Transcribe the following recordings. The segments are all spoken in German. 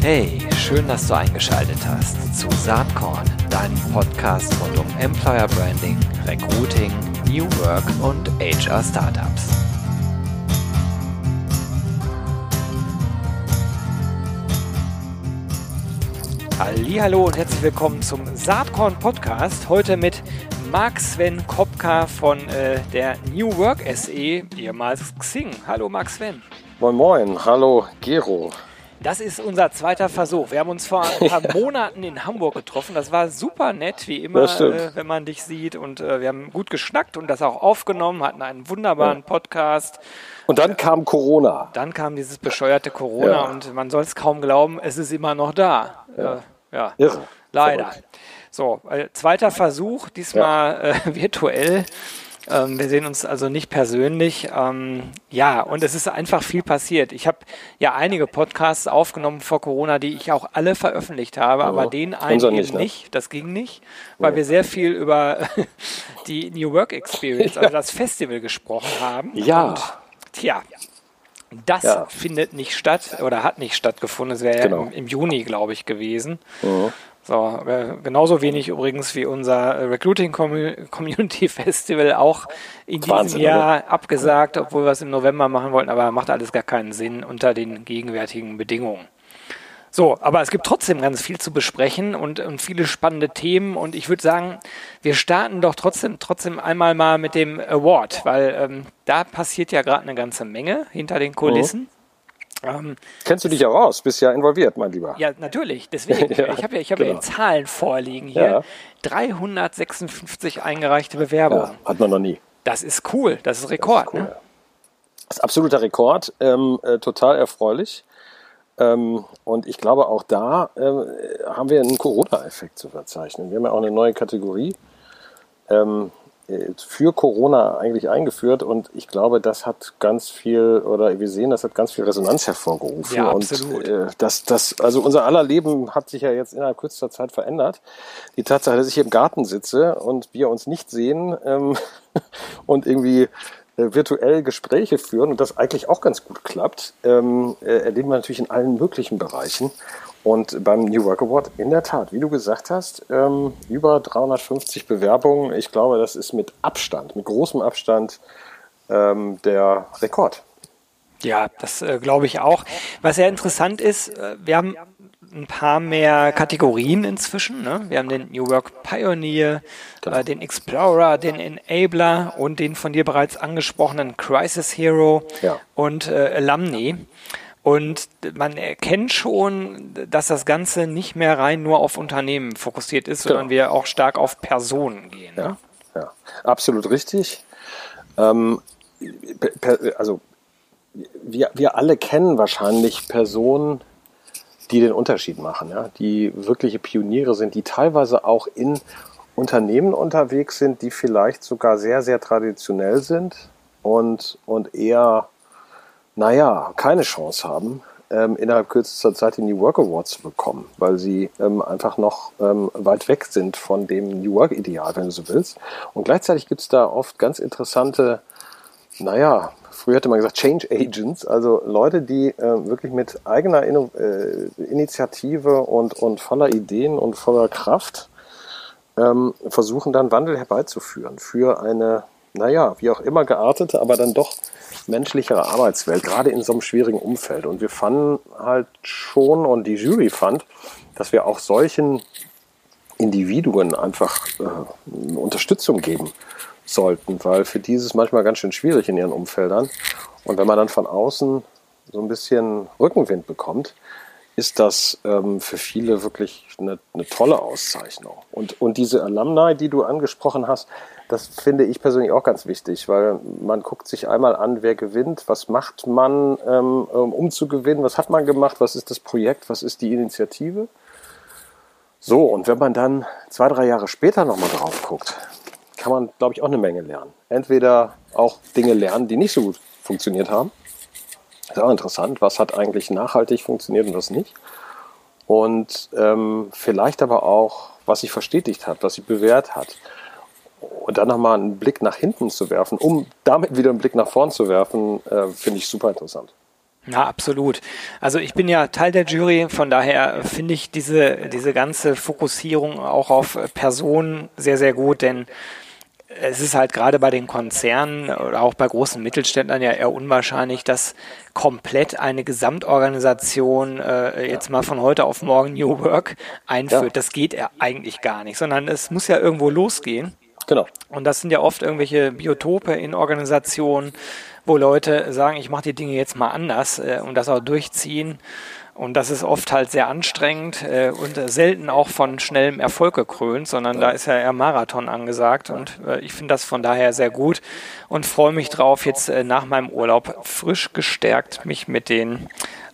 Hey, schön, dass du eingeschaltet hast zu Saatkorn, deinem Podcast rund um Employer Branding, Recruiting, New Work und HR Startups. Hallo und herzlich willkommen zum Saatkorn Podcast. Heute mit Marc Sven Kopka von äh, der New Work SE, ehemals Xing. Hallo Marc Sven. Moin Moin, hallo Gero. Das ist unser zweiter Versuch. Wir haben uns vor ein paar Monaten in Hamburg getroffen. Das war super nett, wie immer, äh, wenn man dich sieht. Und äh, wir haben gut geschnackt und das auch aufgenommen, hatten einen wunderbaren ja. Podcast. Und dann kam Corona. Dann kam dieses bescheuerte Corona ja. und man soll es kaum glauben, es ist immer noch da. Ja. Äh, ja. Irre. Leider. Verrückt. So, äh, zweiter Versuch, diesmal äh, virtuell. Ähm, wir sehen uns also nicht persönlich. Ähm, ja, und es ist einfach viel passiert. Ich habe ja einige Podcasts aufgenommen vor Corona, die ich auch alle veröffentlicht habe, aber den einen nicht, ne? nicht. Das ging nicht, weil ja. wir sehr viel über die New Work Experience, also das Festival gesprochen haben. Ja. Und, tja, das ja. findet nicht statt oder hat nicht stattgefunden. Es wäre genau. ja im, im, Juni, glaube ich, gewesen. Mhm. So, äh, genauso wenig übrigens wie unser Recruiting Community Festival auch in diesem Wahnsinn, Jahr oder? abgesagt, obwohl wir es im November machen wollten, aber macht alles gar keinen Sinn unter den gegenwärtigen Bedingungen. So, aber es gibt trotzdem ganz viel zu besprechen und, und viele spannende Themen. Und ich würde sagen, wir starten doch trotzdem, trotzdem einmal mal mit dem Award, weil ähm, da passiert ja gerade eine ganze Menge hinter den Kulissen. Mhm. Ähm, Kennst du dich ja raus? Bist ja involviert, mein Lieber. Ja, natürlich. Deswegen. ja, ich habe ja, ich hab genau. ja Zahlen vorliegen hier. Ja. 356 eingereichte Bewerbungen. Ja, hat man noch nie. Das ist cool. Das ist Rekord. Das ist, cool, ne? das ist absoluter Rekord. Ähm, äh, total erfreulich. Ähm, und ich glaube, auch da äh, haben wir einen Corona-Effekt zu verzeichnen. Wir haben ja auch eine neue Kategorie ähm, äh, für Corona eigentlich eingeführt und ich glaube, das hat ganz viel, oder wir sehen, das hat ganz viel Resonanz hervorgerufen. Ja, absolut. Und äh, das, das, also unser aller Leben hat sich ja jetzt innerhalb kürzester Zeit verändert. Die Tatsache, dass ich hier im Garten sitze und wir uns nicht sehen ähm, und irgendwie äh, virtuell Gespräche führen und das eigentlich auch ganz gut klappt, ähm, äh, erleben wir natürlich in allen möglichen Bereichen. Und beim New Work Award in der Tat, wie du gesagt hast, ähm, über 350 Bewerbungen. Ich glaube, das ist mit Abstand, mit großem Abstand ähm, der Rekord. Ja, das äh, glaube ich auch. Was sehr interessant ist, äh, wir haben ein paar mehr Kategorien inzwischen. Ne? Wir haben den New Work Pioneer, äh, den Explorer, den Enabler und den von dir bereits angesprochenen Crisis Hero ja. und äh, Alumni. Und man erkennt schon, dass das Ganze nicht mehr rein nur auf Unternehmen fokussiert ist, sondern genau. wir auch stark auf Personen gehen. Ja, ne? ja. absolut richtig. Ähm, also wir, wir alle kennen wahrscheinlich Personen, die den Unterschied machen, ja? die wirkliche Pioniere sind, die teilweise auch in Unternehmen unterwegs sind, die vielleicht sogar sehr, sehr traditionell sind und, und eher, naja, keine Chance haben, ähm, innerhalb kürzester Zeit die New Work Awards zu bekommen, weil sie ähm, einfach noch ähm, weit weg sind von dem New Work-Ideal, wenn du so willst. Und gleichzeitig gibt es da oft ganz interessante, naja, früher hätte man gesagt Change Agents, also Leute, die äh, wirklich mit eigener Inno äh, Initiative und, und voller Ideen und voller Kraft ähm, versuchen dann Wandel herbeizuführen für eine, naja, wie auch immer geartete, aber dann doch menschlichere Arbeitswelt, gerade in so einem schwierigen Umfeld. Und wir fanden halt schon, und die Jury fand, dass wir auch solchen Individuen einfach äh, Unterstützung geben sollten, weil für die ist es manchmal ganz schön schwierig in ihren Umfeldern. Und wenn man dann von außen so ein bisschen Rückenwind bekommt, ist das ähm, für viele wirklich eine, eine, tolle Auszeichnung. Und, und diese Alumni, die du angesprochen hast, das finde ich persönlich auch ganz wichtig, weil man guckt sich einmal an, wer gewinnt, was macht man, ähm, um zu gewinnen, was hat man gemacht, was ist das Projekt, was ist die Initiative. So, und wenn man dann zwei, drei Jahre später nochmal drauf guckt, kann man, glaube ich, auch eine Menge lernen. Entweder auch Dinge lernen, die nicht so gut funktioniert haben. Das ist auch interessant, was hat eigentlich nachhaltig funktioniert und was nicht. Und ähm, vielleicht aber auch, was sich verstetigt hat, was sich bewährt hat. Und dann nochmal einen Blick nach hinten zu werfen, um damit wieder einen Blick nach vorn zu werfen, äh, finde ich super interessant. Na, absolut. Also ich bin ja Teil der Jury, von daher finde ich diese, diese ganze Fokussierung auch auf Personen sehr, sehr gut, denn es ist halt gerade bei den Konzernen oder auch bei großen Mittelständlern ja eher unwahrscheinlich, dass komplett eine Gesamtorganisation äh, jetzt mal von heute auf morgen New Work einführt. Ja. Das geht ja eigentlich gar nicht, sondern es muss ja irgendwo losgehen. Genau. Und das sind ja oft irgendwelche Biotope in Organisationen, wo Leute sagen, ich mache die Dinge jetzt mal anders äh, und das auch durchziehen. Und das ist oft halt sehr anstrengend äh, und selten auch von schnellem Erfolg gekrönt, sondern da ist ja eher Marathon angesagt. Und äh, ich finde das von daher sehr gut und freue mich drauf, jetzt äh, nach meinem Urlaub frisch gestärkt mich mit den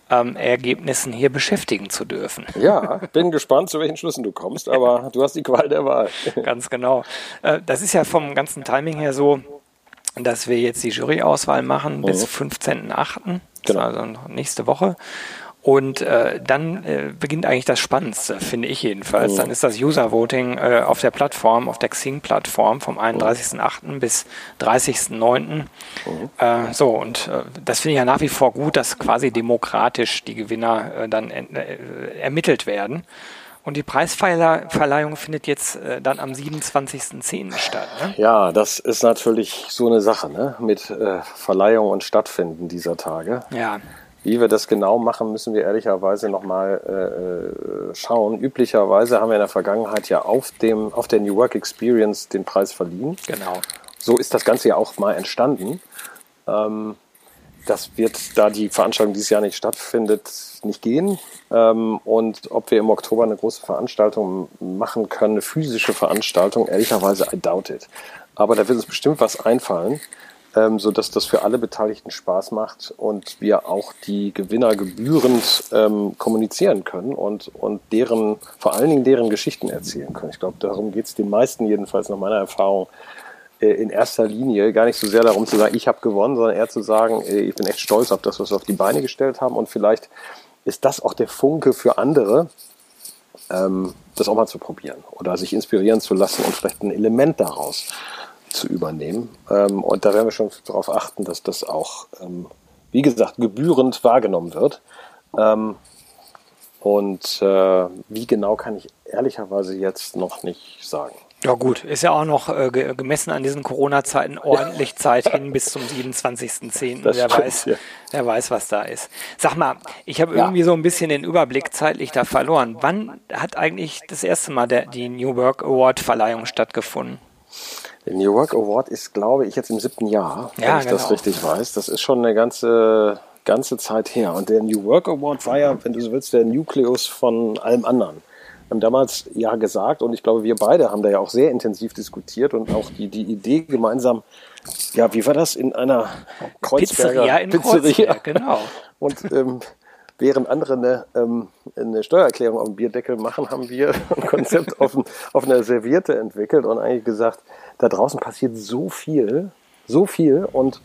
ähm, Ergebnissen hier beschäftigen zu dürfen. Ja, bin gespannt, zu welchen Schlüssen du kommst, aber du hast die Qual der Wahl. Ganz genau. Äh, das ist ja vom ganzen Timing her so, dass wir jetzt die Juryauswahl machen mhm. bis 15.8., genau. also nächste Woche. Und äh, dann äh, beginnt eigentlich das Spannendste, finde ich jedenfalls. Mhm. Dann ist das User Voting äh, auf der Plattform, auf der Xing-Plattform vom 31.08. bis 30.09. Mhm. Äh, so, und äh, das finde ich ja nach wie vor gut, dass quasi demokratisch die Gewinner äh, dann äh, ermittelt werden. Und die Preisverleihung findet jetzt äh, dann am 27.10. statt. Ne? Ja, das ist natürlich so eine Sache ne? mit äh, Verleihung und Stattfinden dieser Tage. Ja. Wie wir das genau machen, müssen wir ehrlicherweise nochmal äh, schauen. Üblicherweise haben wir in der Vergangenheit ja auf, dem, auf der New Work Experience den Preis verliehen. Genau. So ist das Ganze ja auch mal entstanden. Ähm, das wird, da die Veranstaltung dieses Jahr nicht stattfindet, nicht gehen. Ähm, und ob wir im Oktober eine große Veranstaltung machen können, eine physische Veranstaltung, ehrlicherweise I doubt it. Aber da wird uns bestimmt was einfallen ähm, sodass das für alle Beteiligten Spaß macht und wir auch die Gewinner gebührend ähm, kommunizieren können und, und deren, vor allen Dingen deren Geschichten erzählen können. Ich glaube, darum geht es den meisten jedenfalls nach meiner Erfahrung äh, in erster Linie gar nicht so sehr darum zu sagen, ich habe gewonnen, sondern eher zu sagen, äh, ich bin echt stolz auf das, was wir auf die Beine gestellt haben und vielleicht ist das auch der Funke für andere, ähm, das auch mal zu probieren oder sich inspirieren zu lassen und vielleicht ein Element daraus zu übernehmen. Ähm, und da werden wir schon darauf achten, dass das auch, ähm, wie gesagt, gebührend wahrgenommen wird. Ähm, und äh, wie genau kann ich ehrlicherweise jetzt noch nicht sagen. Ja gut, ist ja auch noch äh, gemessen an diesen Corona-Zeiten ordentlich Zeit hin bis zum 27.10. Wer stimmt, weiß, ja. wer weiß, was da ist. Sag mal, ich habe ja. irgendwie so ein bisschen den Überblick zeitlich da verloren. Wann hat eigentlich das erste Mal der, die New Work Award Verleihung stattgefunden? Der New Work Award ist, glaube ich, jetzt im siebten Jahr, ja, wenn ich genau. das richtig weiß. Das ist schon eine ganze, ganze Zeit her. Und der New Work Award war ja, wenn du so willst, der Nukleus von allem anderen. Wir haben damals ja gesagt, und ich glaube, wir beide haben da ja auch sehr intensiv diskutiert und auch die, die Idee gemeinsam, ja, wie war das, in einer Kreuzberger Pizzeria in Pizzeria. Kreuzberg, genau. Und ähm, während andere eine, ähm, eine Steuererklärung auf dem Bierdeckel machen, haben wir ein Konzept auf, ein, auf einer Serviette entwickelt und eigentlich gesagt, da draußen passiert so viel, so viel und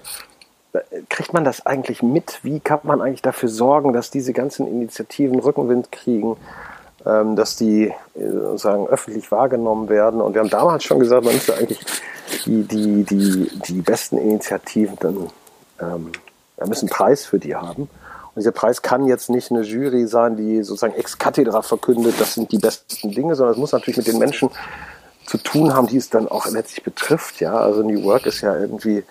äh, kriegt man das eigentlich mit? Wie kann man eigentlich dafür sorgen, dass diese ganzen Initiativen Rückenwind kriegen, ähm, dass die äh, sozusagen öffentlich wahrgenommen werden? Und wir haben damals schon gesagt, man müsste eigentlich die, die, die, die besten Initiativen dann, ähm, wir müssen einen Preis für die haben. Und dieser Preis kann jetzt nicht eine Jury sein, die sozusagen ex cathedra verkündet, das sind die besten Dinge, sondern es muss natürlich mit den Menschen zu tun haben, die es dann auch letztlich betrifft. Ja, also New Work ist ja irgendwie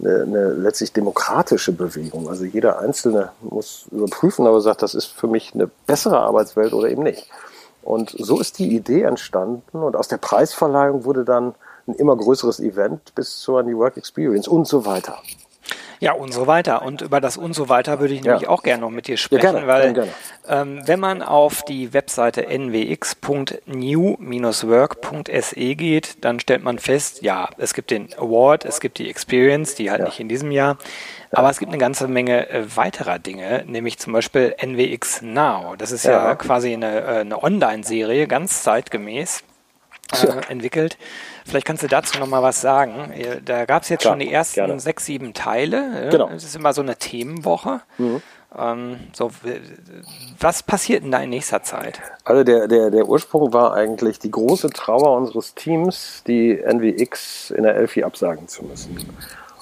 eine, eine letztlich demokratische Bewegung. Also jeder Einzelne muss überprüfen, aber sagt, das ist für mich eine bessere Arbeitswelt oder eben nicht. Und so ist die Idee entstanden und aus der Preisverleihung wurde dann ein immer größeres Event bis zur New Work Experience und so weiter. Ja, und so weiter. Und über das und so weiter würde ich nämlich ja. auch gerne noch mit dir sprechen, ja, gerne, weil gerne. Ähm, wenn man auf die Webseite nwx.new-work.se geht, dann stellt man fest, ja, es gibt den Award, es gibt die Experience, die halt ja. nicht in diesem Jahr, aber es gibt eine ganze Menge äh, weiterer Dinge, nämlich zum Beispiel NWX Now. Das ist ja, quasi eine, äh, eine Online-Serie, ganz zeitgemäß äh, entwickelt. Vielleicht kannst du dazu noch mal was sagen. Äh, da gab es jetzt Klar, schon die ersten gerne. sechs, sieben Teile. Genau. Es ist immer so eine Themenwoche. Mhm. Ähm, so, was passiert denn da in nächster Zeit? Also der, der, der Ursprung war eigentlich die große Trauer unseres Teams, die NWX in der Elfi absagen zu müssen.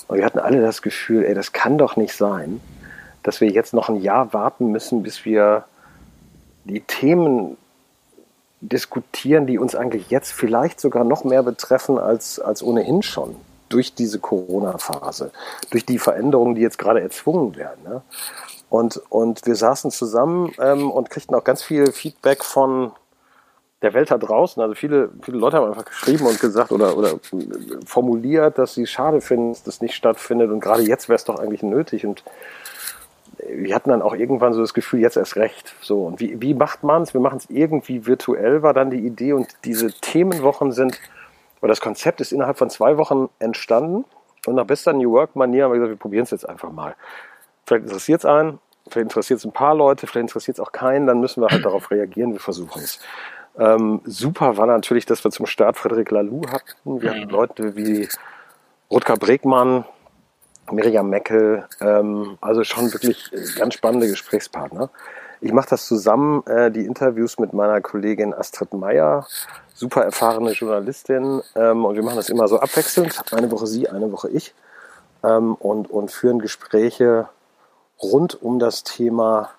Und wir hatten alle das Gefühl, ey, das kann doch nicht sein, dass wir jetzt noch ein Jahr warten müssen, bis wir die Themen diskutieren, die uns eigentlich jetzt vielleicht sogar noch mehr betreffen als, als ohnehin schon durch diese Corona-Phase, durch die Veränderungen, die jetzt gerade erzwungen werden. Ne? Und, und wir saßen zusammen ähm, und kriegten auch ganz viel Feedback von der Welt da draußen. Also viele, viele Leute haben einfach geschrieben und gesagt oder, oder formuliert, dass sie schade finden, dass das nicht stattfindet. Und gerade jetzt wäre es doch eigentlich nötig. Und wir hatten dann auch irgendwann so das Gefühl, jetzt erst recht. So, und wie, wie macht man es? Wir machen es irgendwie virtuell, war dann die Idee. Und diese Themenwochen sind, oder das Konzept ist innerhalb von zwei Wochen entstanden. Und nach bester New Work-Manier haben wir gesagt, wir probieren es jetzt einfach mal. Vielleicht interessiert es einen, vielleicht interessiert es ein paar Leute, vielleicht interessiert es auch keinen, dann müssen wir halt darauf reagieren, wir versuchen es. Ähm, super war natürlich, dass wir zum Start Frederik Laloux hatten. Wir hatten Leute wie Rutger Bregmann, Miriam Meckel, ähm, also schon wirklich ganz spannende Gesprächspartner. Ich mache das zusammen, äh, die Interviews mit meiner Kollegin Astrid Meyer, super erfahrene Journalistin, ähm, und wir machen das immer so abwechselnd, eine Woche sie, eine Woche ich, ähm, und, und führen Gespräche rund um das Thema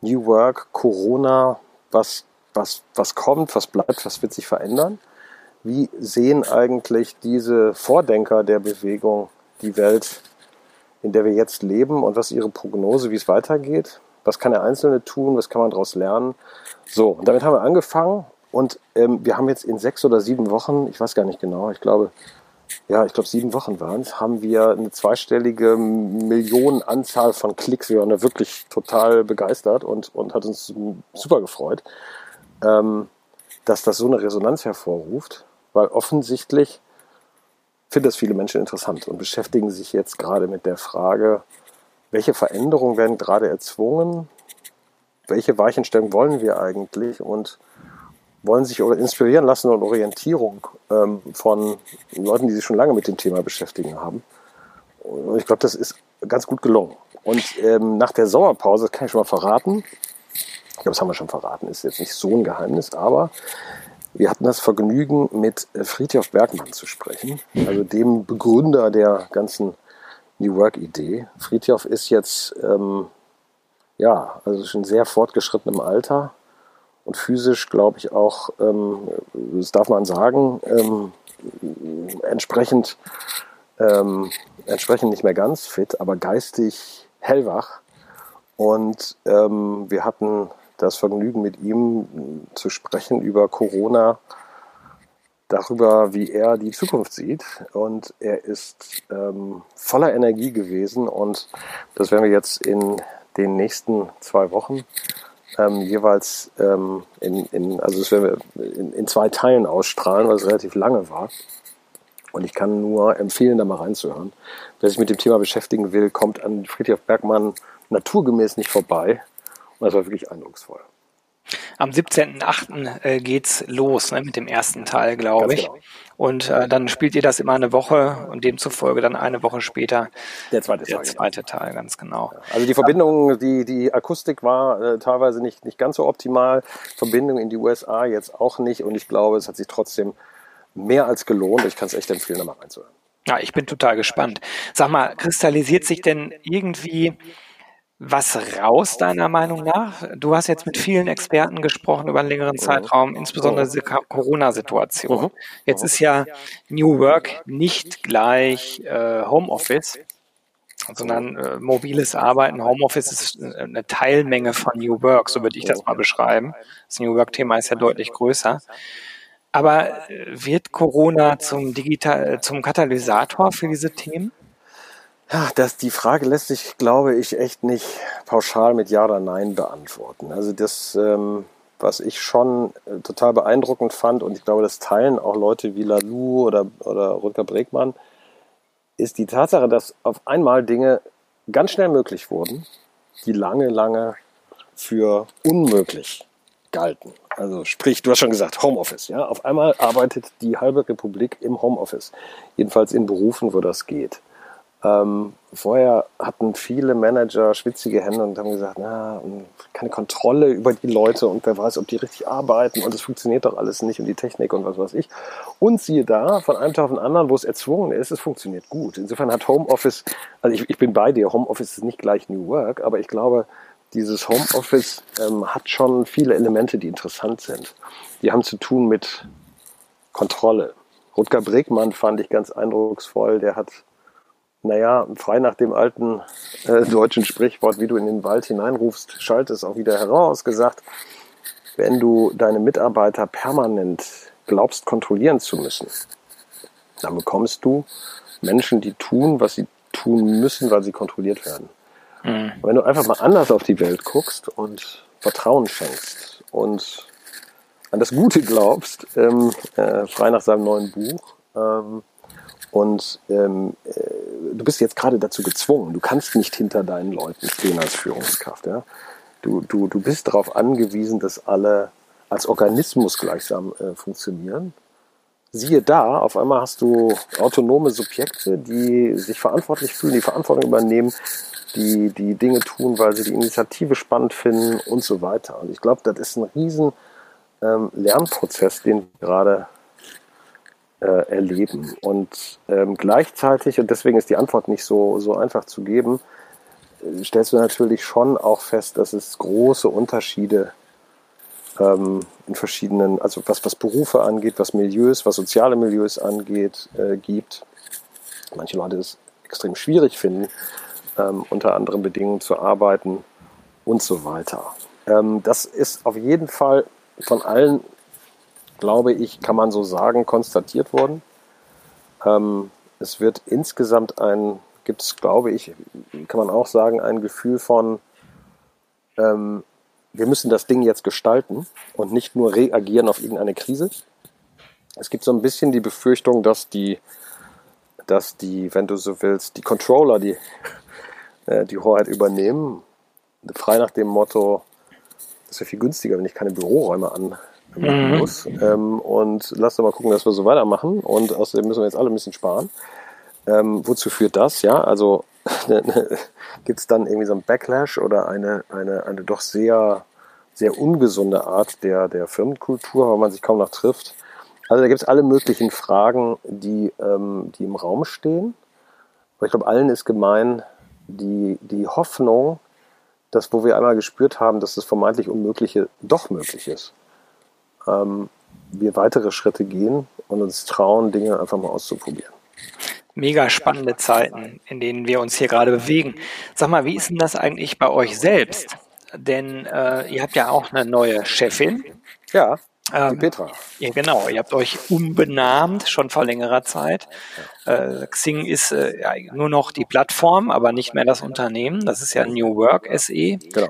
New Work, Corona, was, was, was kommt, was bleibt, was wird sich verändern. Wie sehen eigentlich diese Vordenker der Bewegung die Welt, in der wir jetzt leben und was ist ihre Prognose, wie es weitergeht. Was kann der Einzelne tun, was kann man daraus lernen. So, und damit haben wir angefangen und ähm, wir haben jetzt in sechs oder sieben Wochen, ich weiß gar nicht genau, ich glaube, ja, ich glaube sieben Wochen waren es, haben wir eine zweistellige Millionenanzahl von Klicks. Wir waren da wirklich total begeistert und, und hat uns super gefreut, ähm, dass das so eine Resonanz hervorruft, weil offensichtlich finde das viele Menschen interessant und beschäftigen sich jetzt gerade mit der Frage, welche Veränderungen werden gerade erzwungen, welche Weichenstellung wollen wir eigentlich und wollen sich inspirieren lassen und Orientierung ähm, von Leuten, die sich schon lange mit dem Thema beschäftigen haben. Und ich glaube, das ist ganz gut gelungen. Und ähm, nach der Sommerpause, das kann ich schon mal verraten, ich glaube, das haben wir schon verraten, ist jetzt nicht so ein Geheimnis, aber wir hatten das Vergnügen, mit äh, Friedhof Bergmann zu sprechen, also dem Begründer der ganzen New Work-Idee. Friedhof ist jetzt, ähm, ja, also schon sehr fortgeschrittenem Alter und physisch, glaube ich, auch, ähm, das darf man sagen, ähm, entsprechend, ähm, entsprechend nicht mehr ganz fit, aber geistig hellwach. Und ähm, wir hatten das Vergnügen, mit ihm zu sprechen über Corona, darüber, wie er die Zukunft sieht. Und er ist ähm, voller Energie gewesen und das werden wir jetzt in den nächsten zwei Wochen ähm, jeweils ähm, in, in, also das werden wir in, in zwei Teilen ausstrahlen, weil es relativ lange war. Und ich kann nur empfehlen, da mal reinzuhören. Wer sich mit dem Thema beschäftigen will, kommt an Friedrich Bergmann naturgemäß nicht vorbei. Und das war wirklich eindrucksvoll. Am 17.08. Äh, geht's los ne, mit dem ersten Teil, glaube ich. Genau. Und äh, dann spielt ihr das immer eine Woche und demzufolge dann eine Woche später der zweite, der Teil, zweite Teil, ganz genau. Also die Verbindung, die, die Akustik war äh, teilweise nicht, nicht ganz so optimal. Verbindung in die USA jetzt auch nicht. Und ich glaube, es hat sich trotzdem mehr als gelohnt. Ich kann es echt empfehlen, da mal reinzuhören. Ja, ich bin total gespannt. Sag mal, kristallisiert sich denn irgendwie was raus, deiner Meinung nach? Du hast jetzt mit vielen Experten gesprochen über einen längeren Zeitraum, insbesondere die Corona-Situation. Mhm. Jetzt ist ja New Work nicht gleich äh, Homeoffice, sondern äh, mobiles Arbeiten. Homeoffice ist eine Teilmenge von New Work, so würde ich das mal beschreiben. Das New Work-Thema ist ja deutlich größer. Aber äh, wird Corona zum, Digital, zum Katalysator für diese Themen? Ja, das, die Frage lässt sich, glaube ich, echt nicht pauschal mit Ja oder Nein beantworten. Also das, ähm, was ich schon äh, total beeindruckend fand, und ich glaube, das teilen auch Leute wie Lalou oder, oder Rutger Bregmann, ist die Tatsache, dass auf einmal Dinge ganz schnell möglich wurden, die lange, lange für unmöglich galten. Also sprich, du hast schon gesagt, Homeoffice. Ja? Auf einmal arbeitet die halbe Republik im Homeoffice. Jedenfalls in Berufen, wo das geht. Ähm, vorher hatten viele Manager schwitzige Hände und haben gesagt, na, keine Kontrolle über die Leute und wer weiß, ob die richtig arbeiten und es funktioniert doch alles nicht und die Technik und was weiß ich. Und siehe da, von einem Tag auf den anderen, wo es erzwungen ist, es funktioniert gut. Insofern hat Homeoffice, also ich, ich bin bei dir, Homeoffice ist nicht gleich New Work, aber ich glaube, dieses Homeoffice ähm, hat schon viele Elemente, die interessant sind. Die haben zu tun mit Kontrolle. Rutger Bregmann fand ich ganz eindrucksvoll. Der hat naja, frei nach dem alten äh, deutschen Sprichwort, wie du in den Wald hineinrufst, schaltet es auch wieder heraus, gesagt, wenn du deine Mitarbeiter permanent glaubst, kontrollieren zu müssen, dann bekommst du Menschen, die tun, was sie tun müssen, weil sie kontrolliert werden. Mhm. Wenn du einfach mal anders auf die Welt guckst und Vertrauen schenkst und an das Gute glaubst, ähm, äh, frei nach seinem neuen Buch, ähm, und ähm, äh, du bist jetzt gerade dazu gezwungen. Du kannst nicht hinter deinen Leuten stehen als Führungskraft. Ja? Du, du, du bist darauf angewiesen, dass alle als Organismus gleichsam äh, funktionieren. Siehe da, auf einmal hast du autonome Subjekte, die sich verantwortlich fühlen, die Verantwortung übernehmen, die die Dinge tun, weil sie die Initiative spannend finden und so weiter. Und ich glaube, das ist ein riesen ähm, Lernprozess, den wir gerade äh, erleben. Und ähm, gleichzeitig, und deswegen ist die Antwort nicht so, so einfach zu geben, äh, stellst du natürlich schon auch fest, dass es große Unterschiede ähm, in verschiedenen, also was, was Berufe angeht, was Milieus, was soziale Milieus angeht, äh, gibt. Manche Leute es extrem schwierig finden, ähm, unter anderen Bedingungen zu arbeiten und so weiter. Ähm, das ist auf jeden Fall von allen glaube ich, kann man so sagen, konstatiert worden. Ähm, es wird insgesamt ein, gibt es, glaube ich, kann man auch sagen, ein Gefühl von, ähm, wir müssen das Ding jetzt gestalten und nicht nur reagieren auf irgendeine Krise. Es gibt so ein bisschen die Befürchtung, dass die, dass die, wenn du so willst, die Controller die, äh, die Hoheit übernehmen. Frei nach dem Motto, das wäre viel günstiger, wenn ich keine Büroräume an, mhm. muss. Ähm, und lass doch mal gucken, dass wir so weitermachen. Und außerdem müssen wir jetzt alle ein bisschen sparen. Ähm, wozu führt das? Ja, also gibt es dann irgendwie so ein Backlash oder eine, eine, eine doch sehr, sehr ungesunde Art der, der Firmenkultur, weil man sich kaum noch trifft. Also da gibt es alle möglichen Fragen, die, ähm, die im Raum stehen. Aber ich glaube, allen ist gemein die, die Hoffnung, dass wo wir einmal gespürt haben, dass das vermeintlich Unmögliche doch möglich ist ähm, wir weitere Schritte gehen und uns trauen, Dinge einfach mal auszuprobieren. Mega spannende Zeiten, in denen wir uns hier gerade bewegen. Sag mal, wie ist denn das eigentlich bei euch selbst? Denn äh, ihr habt ja auch eine neue Chefin. Ja, die ähm, Petra. Ja, genau. Ihr habt euch umbenannt, schon vor längerer Zeit. Äh, Xing ist äh, ja, nur noch die Plattform, aber nicht mehr das Unternehmen. Das ist ja New Work SE. Genau.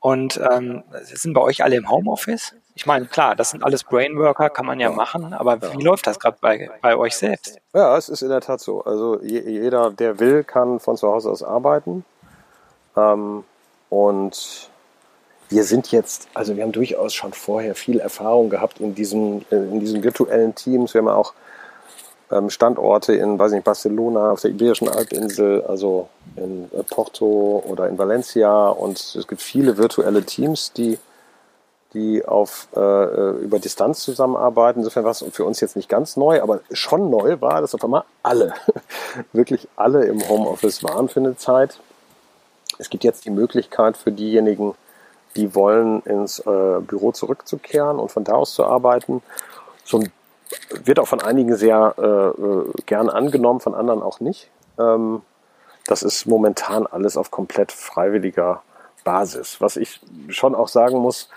Und ähm, sind bei euch alle im Homeoffice? Ich meine, klar, das sind alles Brainworker, kann man ja machen, aber wie läuft das gerade bei, bei euch selbst? Ja, es ist in der Tat so. Also jeder, der will, kann von zu Hause aus arbeiten. Ähm, und wir sind jetzt, also wir haben durchaus schon vorher viel Erfahrung gehabt in diesen, in diesen virtuellen Teams. Wir haben auch ähm, Standorte in, weiß nicht, Barcelona, auf der Iberischen Halbinsel, also in äh, Porto oder in Valencia. Und es gibt viele virtuelle Teams, die die auf, äh, äh, über Distanz zusammenarbeiten. Insofern war es für uns jetzt nicht ganz neu, aber schon neu war, dass auf einmal alle, wirklich alle im Homeoffice waren für eine Zeit. Es gibt jetzt die Möglichkeit für diejenigen, die wollen, ins äh, Büro zurückzukehren und von da aus zu arbeiten. So wird auch von einigen sehr äh, äh, gern angenommen, von anderen auch nicht. Ähm, das ist momentan alles auf komplett freiwilliger Basis. Was ich schon auch sagen muss,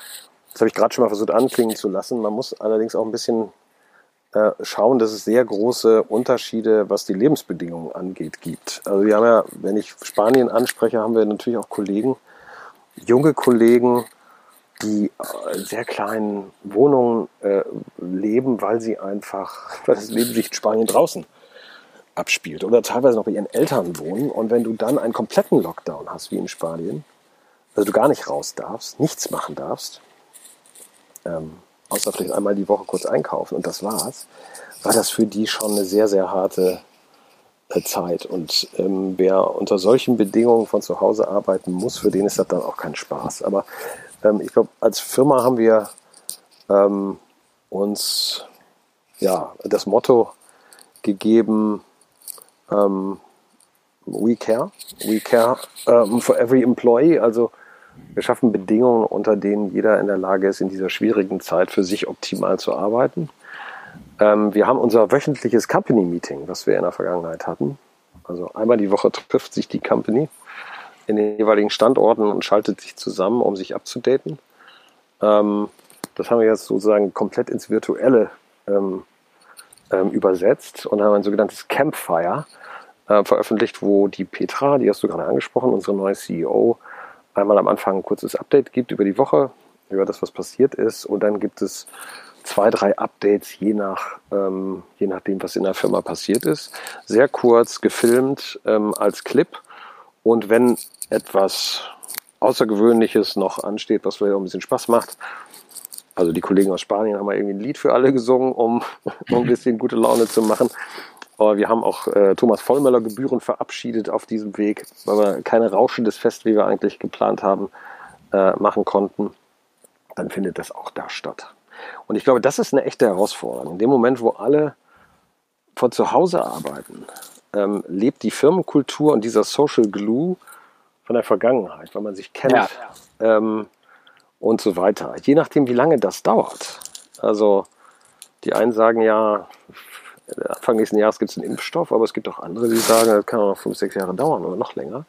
das habe ich gerade schon mal versucht anklingen zu lassen. Man muss allerdings auch ein bisschen äh, schauen, dass es sehr große Unterschiede, was die Lebensbedingungen angeht, gibt. Also wir haben ja, wenn ich Spanien anspreche, haben wir natürlich auch Kollegen, junge Kollegen, die in sehr kleinen Wohnungen äh, leben, weil sie einfach, weil das Leben sich in Spanien draußen abspielt oder teilweise noch bei ihren Eltern wohnen. Und wenn du dann einen kompletten Lockdown hast, wie in Spanien, also du gar nicht raus darfst, nichts machen darfst, ähm, außer vielleicht einmal die Woche kurz einkaufen und das war's, war das für die schon eine sehr, sehr harte äh, Zeit. Und ähm, wer unter solchen Bedingungen von zu Hause arbeiten muss, für den ist das dann auch kein Spaß. Aber ähm, ich glaube, als Firma haben wir ähm, uns ja das Motto gegeben, ähm, we care, we care um, for every employee. Also wir schaffen Bedingungen, unter denen jeder in der Lage ist, in dieser schwierigen Zeit für sich optimal zu arbeiten. Ähm, wir haben unser wöchentliches Company Meeting, was wir in der Vergangenheit hatten. Also einmal die Woche trifft sich die Company in den jeweiligen Standorten und schaltet sich zusammen, um sich abzudaten. Ähm, das haben wir jetzt sozusagen komplett ins Virtuelle ähm, ähm, übersetzt und haben ein sogenanntes Campfire äh, veröffentlicht, wo die Petra, die hast du gerade angesprochen, unsere neue CEO, einmal am Anfang ein kurzes Update gibt über die Woche, über das, was passiert ist. Und dann gibt es zwei, drei Updates, je, nach, ähm, je nachdem, was in der Firma passiert ist. Sehr kurz gefilmt ähm, als Clip. Und wenn etwas Außergewöhnliches noch ansteht, was vielleicht auch ein bisschen Spaß macht, also die Kollegen aus Spanien haben mal irgendwie ein Lied für alle gesungen, um, um ein bisschen gute Laune zu machen. Aber wir haben auch äh, Thomas Vollmöller Gebühren verabschiedet auf diesem Weg, weil wir keine rauschendes Fest, wie wir eigentlich geplant haben, äh, machen konnten. Dann findet das auch da statt. Und ich glaube, das ist eine echte Herausforderung. In dem Moment, wo alle von zu Hause arbeiten, ähm, lebt die Firmenkultur und dieser Social Glue von der Vergangenheit, weil man sich kennt ja. ähm, und so weiter. Je nachdem, wie lange das dauert. Also die einen sagen ja, Anfang nächsten Jahres gibt es einen Impfstoff, aber es gibt auch andere, die sagen, das kann auch noch fünf, sechs Jahre dauern oder noch länger.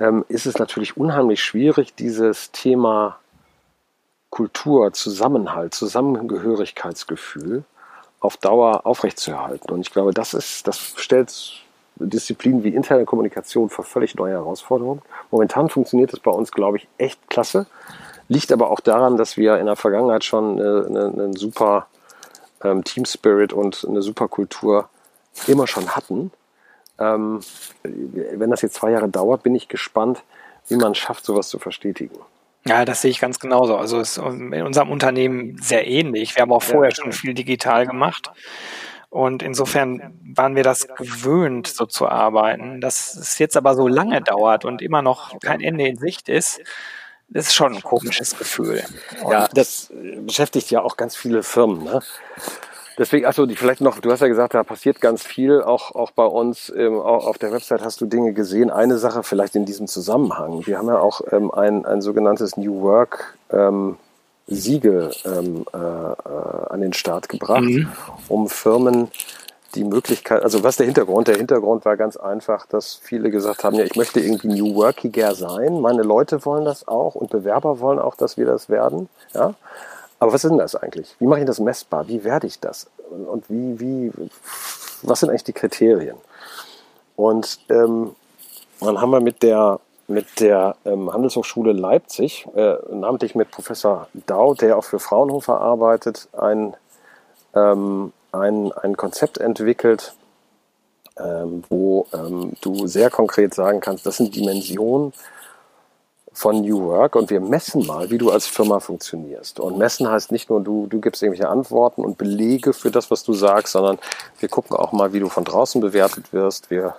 Ähm, ist es natürlich unheimlich schwierig, dieses Thema Kultur, Zusammenhalt, Zusammengehörigkeitsgefühl auf Dauer aufrechtzuerhalten. Und ich glaube, das ist, das stellt Disziplinen wie interne Kommunikation vor völlig neue Herausforderungen. Momentan funktioniert das bei uns, glaube ich, echt klasse. Liegt aber auch daran, dass wir in der Vergangenheit schon einen eine super ähm, Team Spirit und eine super Kultur immer schon hatten. Ähm, wenn das jetzt zwei Jahre dauert, bin ich gespannt, wie man es schafft, sowas zu verstetigen. Ja, das sehe ich ganz genauso. Also ist in unserem Unternehmen sehr ähnlich. Wir haben auch vorher schon viel digital gemacht. Und insofern waren wir das gewöhnt, so zu arbeiten. Dass es jetzt aber so lange dauert und immer noch kein Ende in Sicht ist, das ist schon ein komisches Gefühl. Und ja, das beschäftigt ja auch ganz viele Firmen. Ne? Deswegen, achso, vielleicht noch, du hast ja gesagt, da passiert ganz viel, auch, auch bei uns ähm, auch auf der Website hast du Dinge gesehen. Eine Sache vielleicht in diesem Zusammenhang. Wir haben ja auch ähm, ein, ein sogenanntes New Work ähm, Siegel ähm, äh, äh, an den Start gebracht, mhm. um Firmen die Möglichkeit, also was der Hintergrund? Der Hintergrund war ganz einfach, dass viele gesagt haben, ja, ich möchte irgendwie New Workiger sein. Meine Leute wollen das auch und Bewerber wollen auch, dass wir das werden. Ja? Aber was ist denn das eigentlich? Wie mache ich das messbar? Wie werde ich das? Und wie, wie, was sind eigentlich die Kriterien? Und ähm, dann haben wir mit der, mit der ähm, Handelshochschule Leipzig, äh, namentlich mit Professor Dau, der auch für Fraunhofer arbeitet, ein, ähm, ein, ein Konzept entwickelt, ähm, wo ähm, du sehr konkret sagen kannst, das sind Dimensionen, von New Work und wir messen mal, wie du als Firma funktionierst. Und messen heißt nicht nur, du, du gibst irgendwelche Antworten und Belege für das, was du sagst, sondern wir gucken auch mal, wie du von draußen bewertet wirst. Wir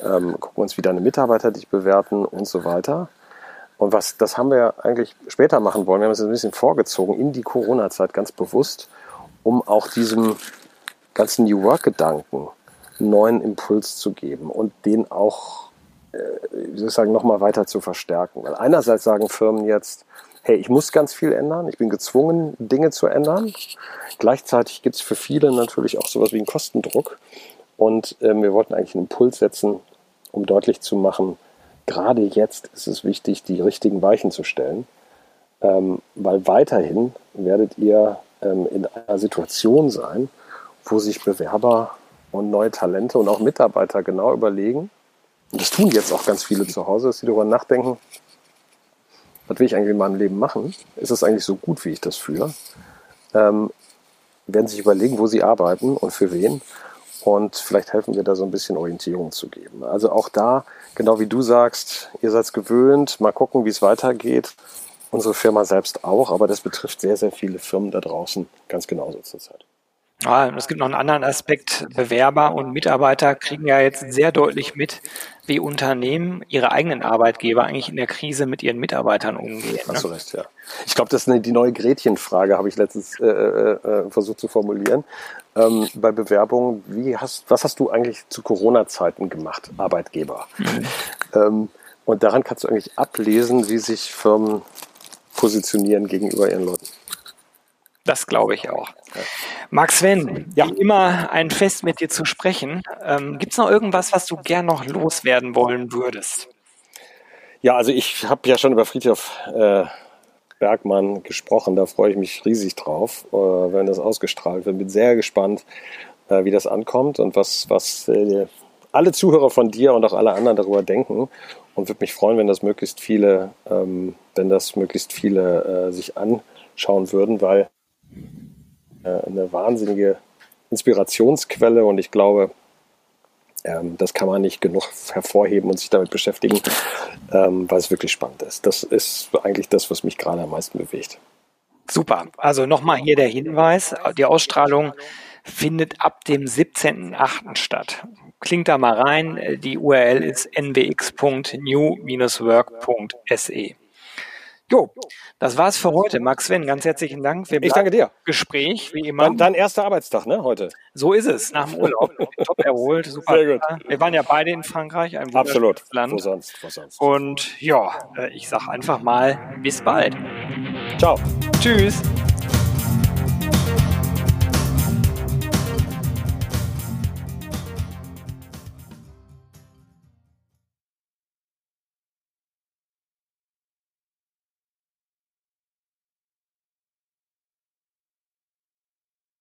ähm, gucken uns, wie deine Mitarbeiter dich bewerten und so weiter. Und was, das haben wir eigentlich später machen wollen. Wir haben es ein bisschen vorgezogen in die Corona-Zeit ganz bewusst, um auch diesem ganzen New Work-Gedanken einen neuen Impuls zu geben und den auch äh, wie soll ich sagen, nochmal weiter zu verstärken. Weil einerseits sagen Firmen jetzt, hey, ich muss ganz viel ändern, ich bin gezwungen, Dinge zu ändern. Gleichzeitig gibt es für viele natürlich auch sowas wie einen Kostendruck. Und äh, wir wollten eigentlich einen Impuls setzen, um deutlich zu machen, gerade jetzt ist es wichtig, die richtigen Weichen zu stellen. Ähm, weil weiterhin werdet ihr ähm, in einer Situation sein, wo sich Bewerber und neue Talente und auch Mitarbeiter genau überlegen, und das tun jetzt auch ganz viele zu Hause, dass sie darüber nachdenken, was will ich eigentlich in meinem Leben machen? Ist das eigentlich so gut, wie ich das fühle? Ähm, werden sich überlegen, wo sie arbeiten und für wen. Und vielleicht helfen wir da so ein bisschen Orientierung zu geben. Also auch da, genau wie du sagst, ihr seid gewöhnt, mal gucken, wie es weitergeht. Unsere Firma selbst auch, aber das betrifft sehr, sehr viele Firmen da draußen ganz genauso zurzeit. Ja, es gibt noch einen anderen Aspekt. Bewerber und Mitarbeiter kriegen ja jetzt sehr deutlich mit, wie Unternehmen ihre eigenen Arbeitgeber eigentlich in der Krise mit ihren Mitarbeitern umgehen. Hast du ne? recht, ja. Ich glaube, das ist die neue Gretchenfrage, habe ich letztens äh, äh, äh, versucht zu formulieren. Ähm, bei Bewerbungen, wie hast, was hast du eigentlich zu Corona-Zeiten gemacht, Arbeitgeber? Mhm. Ähm, und daran kannst du eigentlich ablesen, wie sich Firmen positionieren gegenüber ihren Leuten. Das glaube ich auch. Max Sven, ja. wie immer ein Fest mit dir zu sprechen. Ähm, Gibt es noch irgendwas, was du gern noch loswerden wollen würdest? Ja, also ich habe ja schon über Friedhof äh, Bergmann gesprochen. Da freue ich mich riesig drauf, äh, wenn das ausgestrahlt wird. Bin sehr gespannt, äh, wie das ankommt und was, was äh, alle Zuhörer von dir und auch alle anderen darüber denken. Und würde mich freuen, wenn das möglichst viele, ähm, wenn das möglichst viele äh, sich anschauen würden, weil eine wahnsinnige Inspirationsquelle und ich glaube, ähm, das kann man nicht genug hervorheben und sich damit beschäftigen, ähm, weil es wirklich spannend ist. Das ist eigentlich das, was mich gerade am meisten bewegt. Super. Also nochmal hier der Hinweis. Die Ausstrahlung findet ab dem 17.08. statt. Klingt da mal rein. Die URL ist nbx.new-work.se. Jo, das war's für heute. Max Sven, ganz herzlichen Dank. Ich danke dir. Gespräch, wie immer. Dein, dein, erster Arbeitstag, ne, heute? So ist es, nach dem Urlaub. Top erholt, super. Sehr gut. Wir waren ja beide in Frankreich, ein Absolut. Land. Wo sonst, wo sonst. Und ja, äh, ich sag einfach mal, bis bald. Ciao. Tschüss.